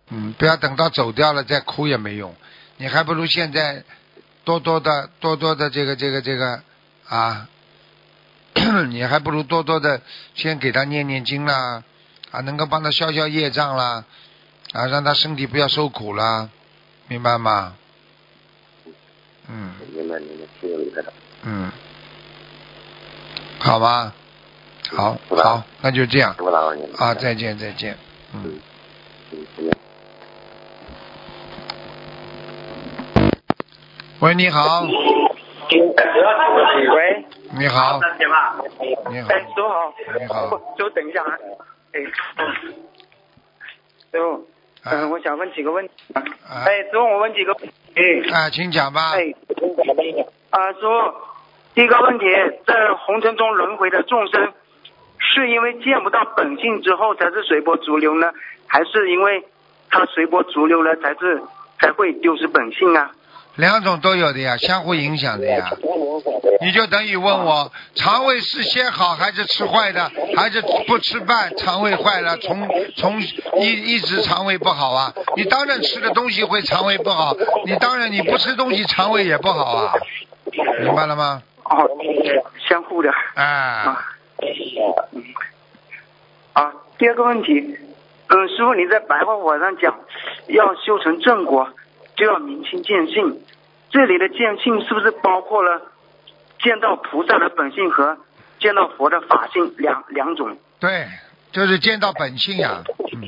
Speaker 2: 嗯，不要等到走掉了再哭也没用，你还不如现在多多的多多的这个这个这个啊，你还不如多多的先给他念念经啦，啊，能够帮他消消业障啦，啊，让他身体不要受苦啦，明白吗？嗯
Speaker 8: 明白明白，谢谢卢台长。
Speaker 2: 嗯，好吧，好好，那就这样
Speaker 8: 不打扰您了
Speaker 2: 啊，再见再见，嗯。
Speaker 8: 嗯，再见。
Speaker 2: 喂，你好，
Speaker 3: 喂，
Speaker 2: 你好。你好，
Speaker 3: 哎，师傅好。
Speaker 2: 你好
Speaker 3: 师傅等一下啊。哎，师傅，嗯、我想问几个问题。
Speaker 2: 啊
Speaker 3: 哎，师傅，我问几个问题。
Speaker 2: 啊，请讲吧。
Speaker 3: 哎，啊，师傅，第一个问题，在红尘中轮回的众生，
Speaker 9: 是因为见不到本性之后才是随波逐流呢，还是因为他随波逐流了才是才会丢失本性啊？
Speaker 2: 两种都有的呀，相互影响的呀。你就等于问我，肠胃是先好还是吃坏的，还是不吃饭肠胃坏了，从从一一直肠胃不好啊？你当然吃的东西会肠胃不好，你当然你不吃东西肠胃也不好啊，明白了吗？
Speaker 9: 哦，相互的。
Speaker 2: 哎，
Speaker 9: 啊，嗯，啊，第二个问题，嗯，师傅你在白话网上讲，要修成正果，就要明心见性。这里的见性是不是包括了见到菩萨的本性和见到佛的法性两两种？
Speaker 2: 对，就是见到本性呀。嗯，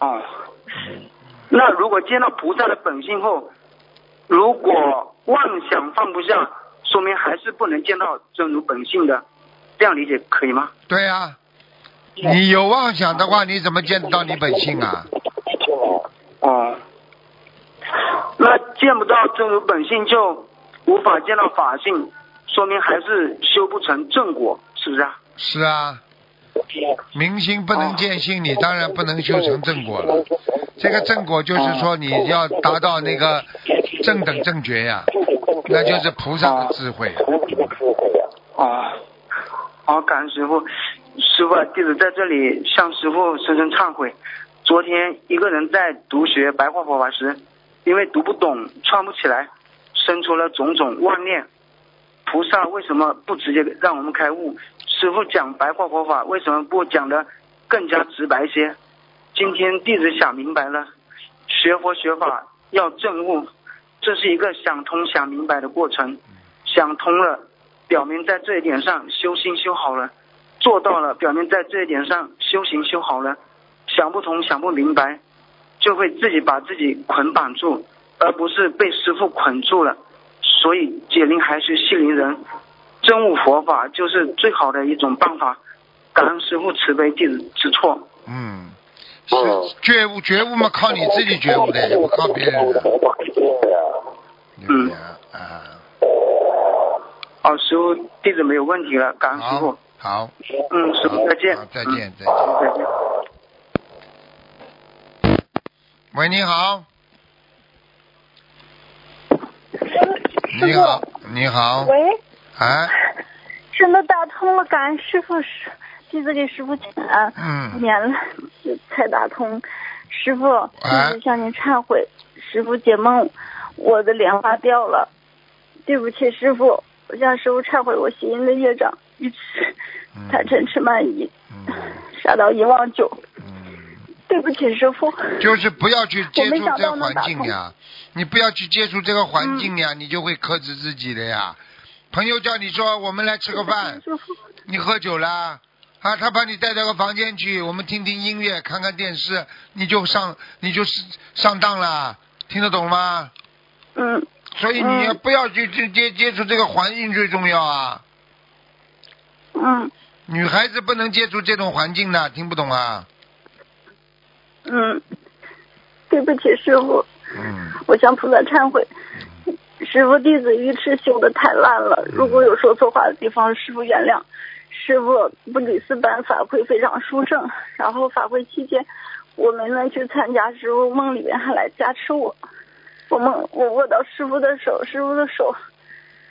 Speaker 9: 哦，那如果见到菩萨的本性后，如果妄想放不下，说明还是不能见到真如本性的，这样理解可以吗？
Speaker 2: 对呀、你有妄想的话，你怎么见得到你本性啊？
Speaker 9: 哦，那见不到真如本性就无法见到法性，说明还是修不成正果，是不是啊？
Speaker 2: 是啊，明心不能见性，你当然不能修成正果了。这个正果就是说你要达到那个正等正觉呀，那就是菩萨的智慧。
Speaker 9: 啊，好，感恩师傅。师傅，弟子在这里向师傅深深忏悔。昨天一个人在读学白话佛法时，因为读不懂、串不起来，生出了种种妄念。菩萨为什么不直接让我们开悟？师傅讲白话佛法为什么不讲的更加直白些？今天弟子想明白了，学佛学法要证悟，这是一个想通想明白的过程。想通了，表明在这一点上修心修好了；做到了，表明在这一点上修行修好了。想不通想不明白，就会自己把自己捆绑住，而不是被师傅捆住了。所以解铃还须系铃人，真悟佛法就是最好的一种办法。感恩师傅慈悲，弟子知错。
Speaker 2: 嗯，是觉悟，觉悟嘛，靠你自己觉悟的，也不靠别人的。
Speaker 9: 嗯，
Speaker 2: 啊，
Speaker 9: 好，师傅，弟子没有问题了，感恩师傅。
Speaker 2: 好，
Speaker 9: 嗯，师傅再见。
Speaker 2: 再见，再见。
Speaker 9: 嗯再见。
Speaker 2: 喂，你好。你好，你好。
Speaker 10: 喂，
Speaker 2: 哎，
Speaker 10: 真的打通了，感恩师傅，师弟子给师傅请安，
Speaker 2: 嗯。
Speaker 10: 年了才打通。师傅，
Speaker 2: 哎
Speaker 10: 弟子向您忏悔，师傅解梦，我的莲花掉了，对不起师傅，我向师傅忏悔我邪淫的业障，愚痴、贪嗔痴慢疑，杀到一忘九，对不起师傅。
Speaker 2: 就是不要去接触这环境呀，你不要去接触这个环境呀，你就会克制自己的呀。朋友叫你说我们来吃个饭，你喝酒啦，啊，他把你带到个房间去，我们听听音乐，看看电视，你就上你就是上当了，听得懂吗？
Speaker 10: 嗯。
Speaker 2: 所以你也不要去接接接触这个环境最重要啊。
Speaker 10: 嗯
Speaker 2: 女孩子不能接触这种环境的，听不懂啊？
Speaker 10: 嗯，对不起师傅，
Speaker 2: 嗯，
Speaker 10: 我向菩萨忏悔。师傅弟子愚痴修的太烂了，如果有说错话的地方，师傅原谅。师傅布里斯班法会非常殊胜，然后法会期间，我没能去参加，师傅梦里面还来加持我。我梦我握到师傅的手，师傅的手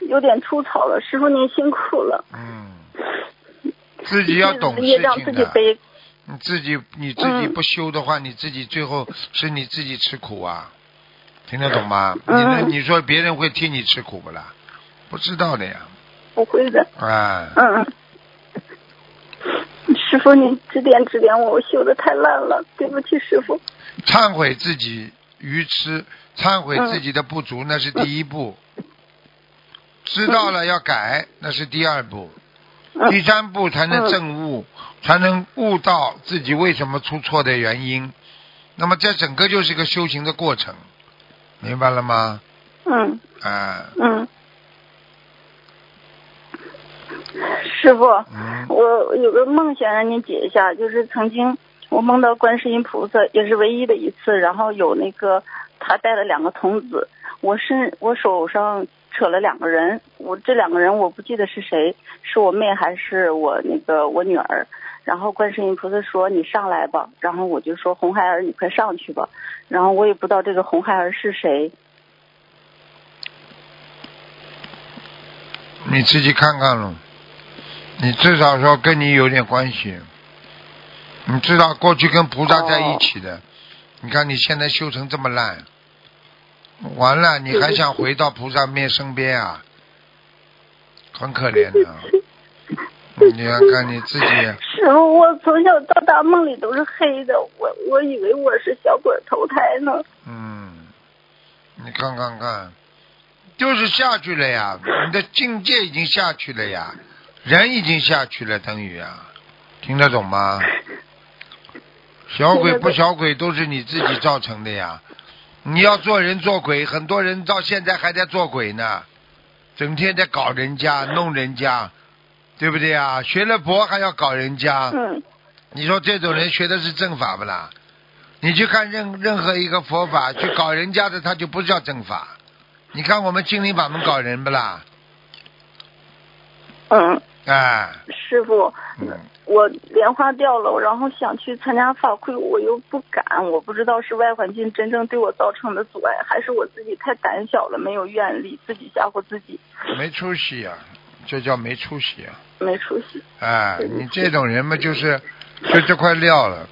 Speaker 10: 有点粗糙了，师傅您辛苦了。
Speaker 2: 嗯，自己要懂事情的。
Speaker 10: 自己背。
Speaker 2: 你自己你自己不修的话，你自己最后是你自己吃苦啊，听得懂吗？你
Speaker 10: 嗯
Speaker 2: 能你说别人会替你吃苦不啦？不知道的呀，
Speaker 10: 不会的。
Speaker 2: 啊，
Speaker 10: 嗯，师傅，你指点指点我，我修的太烂了，对不起，师傅。
Speaker 2: 忏悔自己愚痴，忏悔
Speaker 10: 嗯
Speaker 2: 自己的不足，那是第一步。知道了要改，那是第二步。
Speaker 10: 嗯
Speaker 2: 第三步才能证悟，才能悟到自己为什么出错的原因。那么这整个就是一个修行的过程，明白了吗？
Speaker 10: 嗯。
Speaker 2: 啊，
Speaker 10: 嗯，师傅，
Speaker 2: 嗯。
Speaker 10: 我有个梦想让您解一下，就是曾经我梦到观世音菩萨，也是唯一的一次，然后有那个他带了两个童子，我身我手上扯了两个人，我这两个人我不记得是谁，是我妹还是我那个我女儿。然后观世音菩萨说你上来吧，然后我就说红孩儿你快上去吧，然后我也不知道这个红孩儿是谁。
Speaker 2: 你自己看看喽，你至少说跟你有点关系，你知道过去跟菩萨在一起的，你看你现在修成这么烂，完了你还想回到菩萨面身边啊？很可怜的，你要看你自己。
Speaker 10: 师傅，我从小到大梦里都是黑的，我我以为我是小鬼投胎呢。
Speaker 2: 嗯，你看看看，就是下去了呀，你的境界已经下去了呀，人已经下去了，等于啊，听得懂吗？小鬼不小鬼都是你自己造成的呀，你要做人做鬼，很多人到现在还在做鬼呢，整天在搞人家、弄人家，对不对啊？学了佛还要搞人家，
Speaker 10: 嗯，
Speaker 2: 你说这种人学的是正法不啦？你去看任任何一个佛法去搞人家的，他就不叫正法。你看我们心灵法门搞人不啦？
Speaker 10: 嗯，
Speaker 2: 哎，
Speaker 10: 师傅，
Speaker 2: 嗯，
Speaker 10: 我莲花掉了，然后想去参加法会，我又不敢，我不知道是外环境真正对我造成的阻碍，还是我自己太胆小了，没有愿力，自己吓唬自己，
Speaker 2: 没出息呀、这叫没出息啊！
Speaker 10: 没出息。
Speaker 2: 哎，你这种人嘛，就是就这块料了。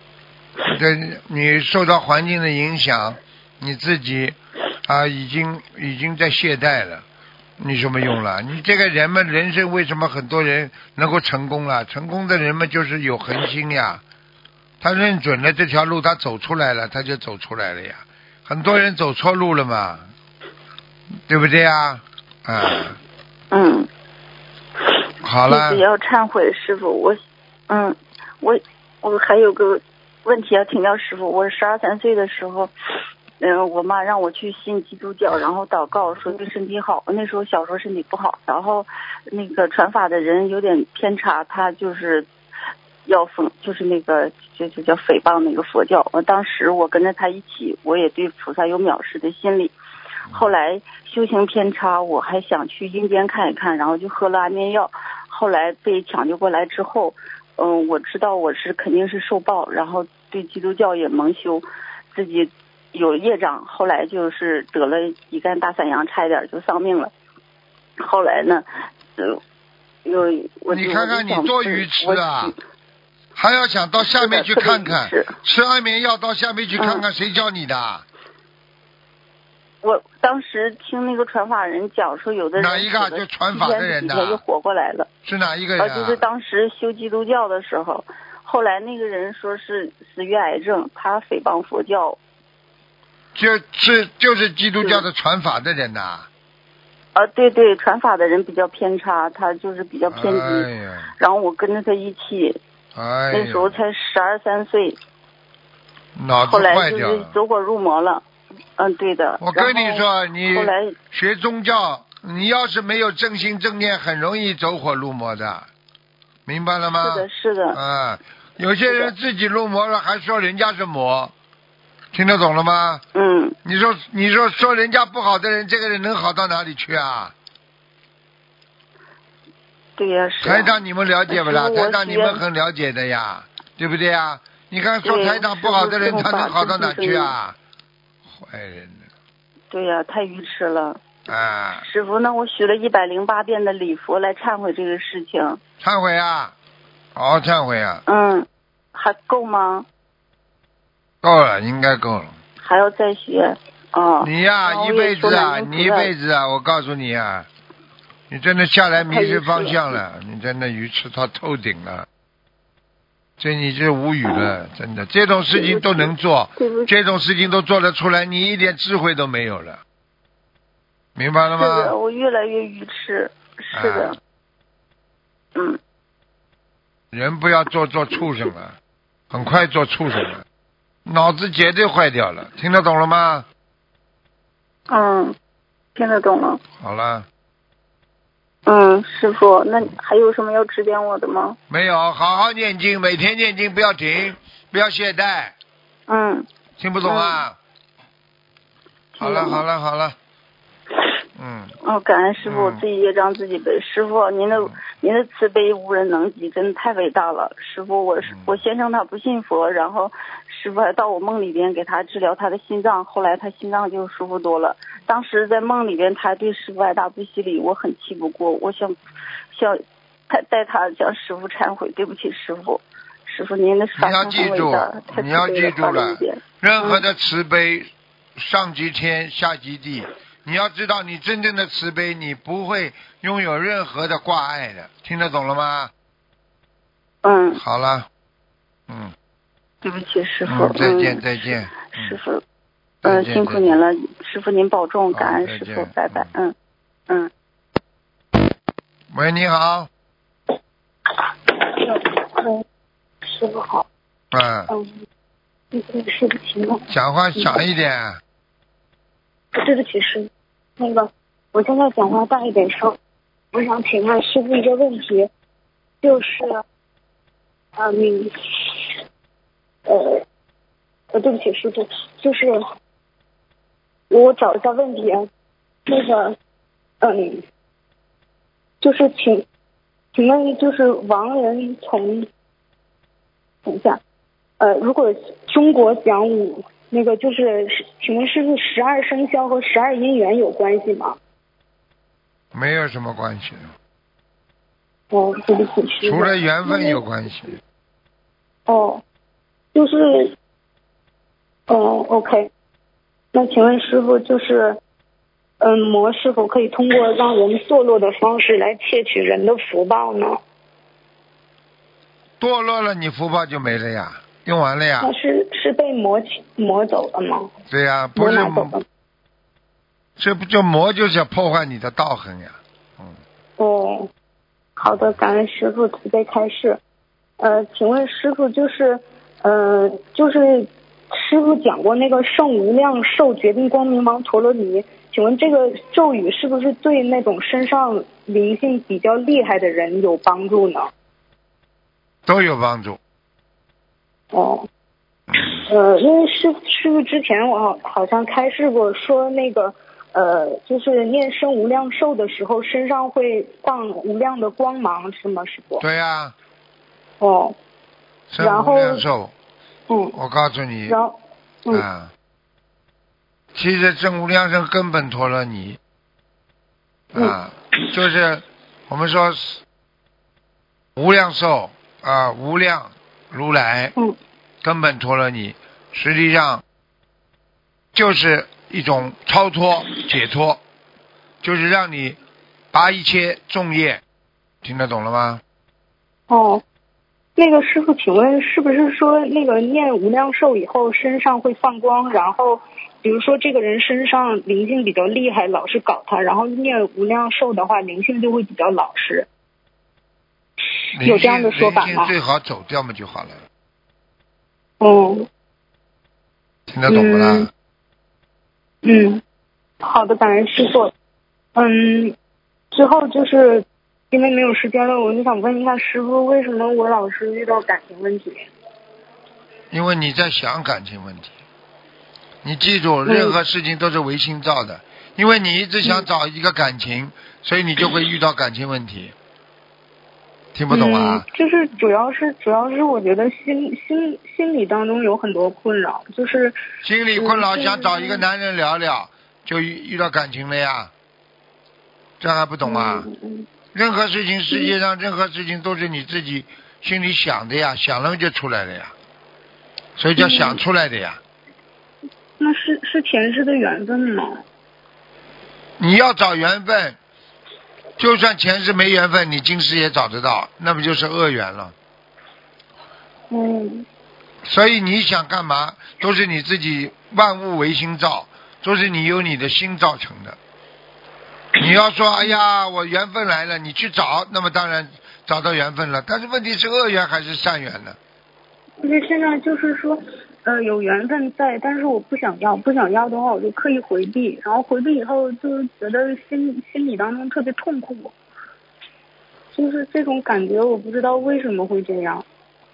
Speaker 2: 这你受到环境的影响，你自己啊，已经已经在懈怠了。你什么用了？你这个人嘛，人生为什么很多人能够成功了？成功的人们，就是有恒心呀。他认准了这条路，他走出来了，他就走出来了呀。很多人走错路了嘛，对不对呀？啊，
Speaker 10: 嗯，
Speaker 2: 好了
Speaker 10: 自己，要忏悔，师傅，我，嗯，我我还有个问题要请教师傅，我十二三岁的时候，嗯，我妈让我去信基督教，然后祷告说对身体好。那时候小时候身体不好，然后那个传法的人有点偏差，他就是要讽，就是那个就就叫诽谤那个佛教。我当时我跟着他一起，我也对菩萨有藐视的心理。后来修行偏差，我还想去阴间看一看，然后就喝了安眠药。后来被抢救过来之后，嗯，我知道我是肯定是受报，然后对基督教也蒙羞，自己有业障。后来就是得了乙肝大散阳，差一点就丧命了。后来呢，呃，又我就
Speaker 2: 你看看你多愚痴啊
Speaker 10: 我！
Speaker 2: 还要想到下面去看看吃安眠药到下面去看看，
Speaker 10: 嗯
Speaker 2: 谁教你的？
Speaker 10: 我当时听那个传法人讲说，有的人
Speaker 2: 哪一个就传法的人
Speaker 10: 呢就活过来了。
Speaker 2: 是哪一个
Speaker 10: 呃，
Speaker 2: 人啊？
Speaker 10: 就是当时修基督教的时候，后来那个人说是死于癌症，他诽谤佛教，
Speaker 2: 就是就是基督教的传法的人呐、
Speaker 10: 啊，对对，传法的人比较偏差，他就是比较偏激。
Speaker 2: 哎，
Speaker 10: 然后我跟着他一起，
Speaker 2: 哎
Speaker 10: 那时候，才十二三岁，
Speaker 2: 脑子
Speaker 10: 后来就是
Speaker 2: 坏掉了。
Speaker 10: 走火入魔了。嗯，对的。
Speaker 2: 我跟你说，你学宗教，你要是没有正心正念，很容易走火入魔的，明白了吗？
Speaker 10: 是的，是的，
Speaker 2: 啊，有些人自己入魔了，还说人家是魔，听得懂了吗？
Speaker 10: 嗯，
Speaker 2: 你说，你说说人家不好的人，这个人能好到哪里去啊？
Speaker 10: 对呀，是啊。
Speaker 2: 台长，你们了解不啦？
Speaker 10: 师傅我
Speaker 2: 台长，你们很了解的呀，对不对呀？你看说台长不好的人，他能好到哪去啊？坏人呢
Speaker 10: 对呀，太愚痴了。
Speaker 2: 啊！
Speaker 10: 师傅，那我许了一百零八遍的礼佛来忏悔这个事情，
Speaker 2: 忏悔啊，好好忏悔啊，
Speaker 10: 嗯，还够吗？
Speaker 2: 够了，应该够了。
Speaker 10: 还要再学？哦。
Speaker 2: 你呀、一辈子啊，你一辈子啊，我告诉你啊，你真的下来迷失方向了，你真的愚痴到透顶了。这你就无语了，真的，这种事情都能做，这种事情都做得出来，你一点智慧都没有了，明白了
Speaker 10: 是的，
Speaker 2: 吗？
Speaker 10: 我越来越愚痴，是的，
Speaker 2: 啊
Speaker 10: 嗯，
Speaker 2: 人不要做做畜生了，很快做畜生了，脑子绝对坏掉了，听得懂了吗？
Speaker 10: 嗯，听得懂了。
Speaker 2: 好了，
Speaker 10: 嗯，师傅，那还有什么要指点我的吗？
Speaker 2: 没有，好好念经，每天念经不要停，不要懈怠，
Speaker 10: 嗯，
Speaker 2: 听不懂啊？好了好了好了，嗯，嗯，
Speaker 10: 哦，感恩师傅，自己业障自己背。师傅，您的您的慈悲无人能及，真的太伟大了。师傅，我是
Speaker 2: 嗯
Speaker 10: 我先生他不信佛，然后师傅还到我梦里边给他治疗他的心脏，后来他心脏就舒服多了。当时在梦里边，他对师傅爱答不理礼，我很气不过，我想想他带他向师傅忏悔，对不起师傅。师傅，您的法
Speaker 2: 你要记住你要记住了任何的慈悲，上及天，下及地。你要知道，你真正的慈悲，你不会拥有任何的挂碍的，听得懂了吗？
Speaker 10: 嗯，
Speaker 2: 好了，嗯，
Speaker 10: 对不起师傅，
Speaker 2: 嗯，再见
Speaker 10: 嗯
Speaker 2: 再见，
Speaker 10: 师傅，嗯，辛苦您了，师傅您保重，感恩师傅，拜拜，嗯嗯。
Speaker 2: 喂，你好，
Speaker 11: 嗯，师傅好，
Speaker 2: 嗯，
Speaker 11: 嗯，对不起，师傅请问，
Speaker 2: 讲话响一点，
Speaker 11: 对不起师傅，那个我现在讲话大一点声，我想请问师傅一个问题，就是，嗯，呃，呃，呃对不起师傅，就是我找一下问题啊，那个，嗯，就是请，请问就是亡人从，等一下，呃，如果中国讲五那个就是，请问是不是十二生肖和十二姻缘有关系吗？
Speaker 2: 没有什么关系，
Speaker 11: 哦，对不起，
Speaker 2: 除了缘分有关系。
Speaker 11: 哦，就是，哦，OK。那请问师傅，就是，嗯，魔是否可以通过让人堕落的方式来窃取人的福报呢？
Speaker 2: 堕落了，你福报就没了呀，用完了呀
Speaker 11: 那。是是被魔取魔走了吗？
Speaker 2: 对呀，不
Speaker 11: 魔
Speaker 2: 是。这不就魔就是要破坏你的道行呀？
Speaker 11: 嗯哦，好的，感恩师傅慈悲开示。呃，请问师傅，就是，呃，就是师傅讲过那个圣无量寿决定光明王陀罗尼，请问这个咒语是不是对那种身上灵性比较厉害的人有帮助呢？
Speaker 2: 都有帮助。
Speaker 11: 哦，呃，因为师师傅之前我好好像开示过，说那个呃，就是念生无量寿的时候，身上会放无量的光芒，是吗，师傅？
Speaker 2: 对呀、
Speaker 11: 哦，
Speaker 2: 生
Speaker 11: 然后
Speaker 2: 无量寿，
Speaker 11: 嗯，
Speaker 2: 我告诉你，啊，其实真无量生根本脱了你，啊，就是我们说无量寿啊，无量如来，
Speaker 11: 嗯，
Speaker 2: 根本脱了你，实际上就是一种超脱解脱，就是让你拔一切重业，听得懂了吗？
Speaker 11: 哦，那个师傅，请问是不是说那个念无量寿以后身上会放光，然后比如说这个人身上灵性比较厉害，老是搞他，然后念无量寿的话，灵性就会比较老实。有这样的说法吗
Speaker 2: 最好走掉嘛就好了，
Speaker 11: 哦，
Speaker 2: 听得懂不啦？
Speaker 11: 嗯嗯，好的，感恩师傅。嗯，之后就是因为没有时间了，我就想问一下师傅，为什么我老是遇到感情问题？
Speaker 2: 因为你在想感情问题，你记住，
Speaker 11: 嗯
Speaker 2: 任何事情都是唯心造的，因为你一直想找一个感情，所以你就会遇到感情问题。听不懂啊？
Speaker 11: 嗯？就是主要是主要是我觉得心心心理当中有很多困扰，就是
Speaker 2: 心理困扰，
Speaker 11: 嗯
Speaker 2: 想找一个男人聊聊，就遇遇到感情了呀。这还不懂啊？
Speaker 11: 嗯
Speaker 2: 任何事情，世界上任何事情都是你自己心里想的呀，想了就出来了呀，所以叫想出来的呀。
Speaker 11: 那是是前世的缘分吗？
Speaker 2: 你要找缘分，就算前世没缘分，你今世也找得到，那不就是恶缘了？
Speaker 11: 嗯
Speaker 2: 所以你想干嘛，都是你自己万物唯心造，都是你由你的心造成的。你要说，哎呀，我缘分来了，你去找，那么当然找到缘分了。但是问题是恶缘还是善缘呢？
Speaker 11: 就是现在就是说，呃，有缘分在，但是我不想要，不想要的话，我就刻意回避，然后回避以后就觉得心心里当中特别痛苦，就是这种感觉，我不知道为什么会这样，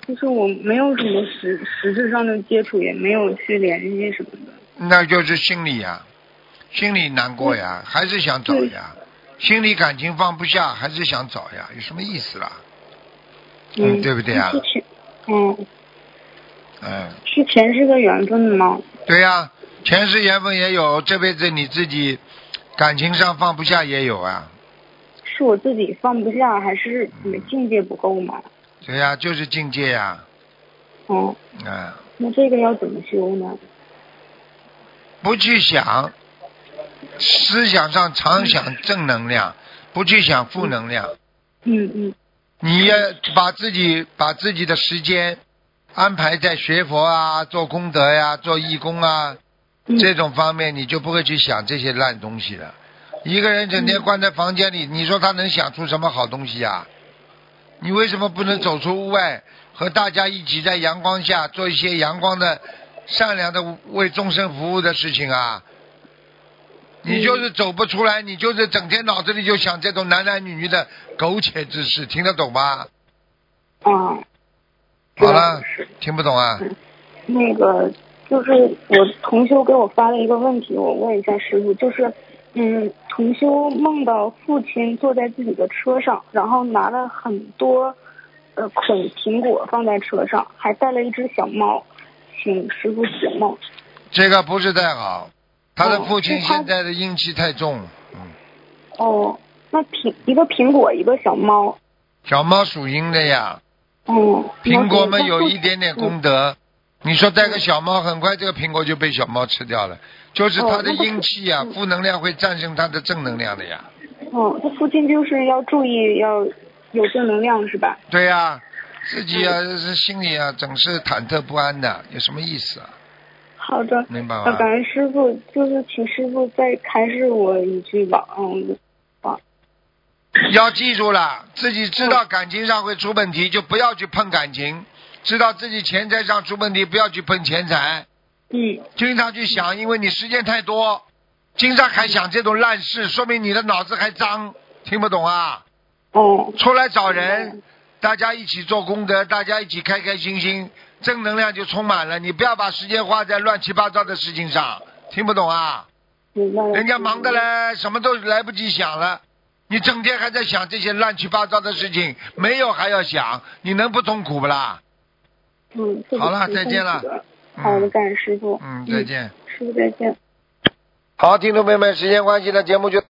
Speaker 11: 就是我没有什么实实质上的接触，也没有去联系什么的。
Speaker 2: 那就是心理呀、心里难过呀，还是想找呀，心里感情放不下，还是想找呀，有什么意思啦？嗯，对不对啊
Speaker 11: 是？前，嗯，
Speaker 2: 嗯，
Speaker 11: 是前世的缘分吗？
Speaker 2: 对呀、前世缘分也有，这辈子你自己感情上放不下也有啊。
Speaker 11: 是我自己放不下，还是你的境界不够吗？
Speaker 2: 对呀、就是境界呀、
Speaker 11: 嗯，
Speaker 2: 啊，
Speaker 11: 那这个要怎么修呢？
Speaker 2: 不去想，思想上常想正能量，不去想负能量。
Speaker 11: 嗯嗯
Speaker 2: 你要把自己把自己的时间安排在学佛啊、做功德呀、做义工啊
Speaker 11: 嗯
Speaker 2: 这种方面，你就不会去想这些烂东西了。一个人整天关在房间里，你说他能想出什么好东西呀？你为什么不能走出屋外，和大家一起在阳光下做一些阳光的、善良的为众生服务的事情啊？你就是走不出来，你就是整天脑子里就想这种男男女女的苟且之事，听得懂吗？
Speaker 11: 啊，
Speaker 2: 好了，听不懂啊？
Speaker 11: 那个就是我同修给我发了一个问题，我问一下师傅，就是嗯，同修梦到父亲坐在自己的车上，然后拿了很多呃捆苹果放在车上，还带了一只小猫，请师傅解梦。
Speaker 2: 这个不是太好，他的
Speaker 11: 哦
Speaker 2: 父亲现在的阴气太重，
Speaker 11: 哦，那苹一个苹果，一个小猫，
Speaker 2: 小猫属阴的呀。
Speaker 11: 嗯，
Speaker 2: 苹果嘛有一点点功德，你说带个小猫，很快这个苹果就被小猫吃掉了，就是它的阴气呀，负能量会战胜它的正能量的呀。
Speaker 11: 哦，他父亲就是要注意要有正能量是吧？
Speaker 2: 对呀、自己啊是心里啊总是忐忑不安的，有什么意思啊？
Speaker 11: 好的，
Speaker 2: 明白
Speaker 11: 呃，感
Speaker 2: 吗？
Speaker 11: 恩师傅，就是请师傅再开示我一句吧，嗯，
Speaker 2: 要记住了，自己知道感情上会出问题，就不要去碰感情；知道自己钱财上出问题，不要去碰钱财。
Speaker 11: 嗯，
Speaker 2: 经常去想，因为你时间太多，经常还想这种烂事，说明你的脑子还脏，听不懂啊？
Speaker 11: 哦。
Speaker 2: 出来找人，大家一起做功德，大家一起开开心心，正能量就充满了。你不要把时间花在乱七八糟的事情上，听不懂啊？人家忙的嘞，什么都来不及想了。你整天还在想这些乱七八糟的事情，没有还要想，你能不痛苦不啦？
Speaker 11: 嗯，这个
Speaker 2: 好了再见了。
Speaker 11: 好的，感恩师傅。
Speaker 2: 嗯，再见。
Speaker 11: 师傅再见。
Speaker 2: 好，听众朋友们，时间关系呢，节目就。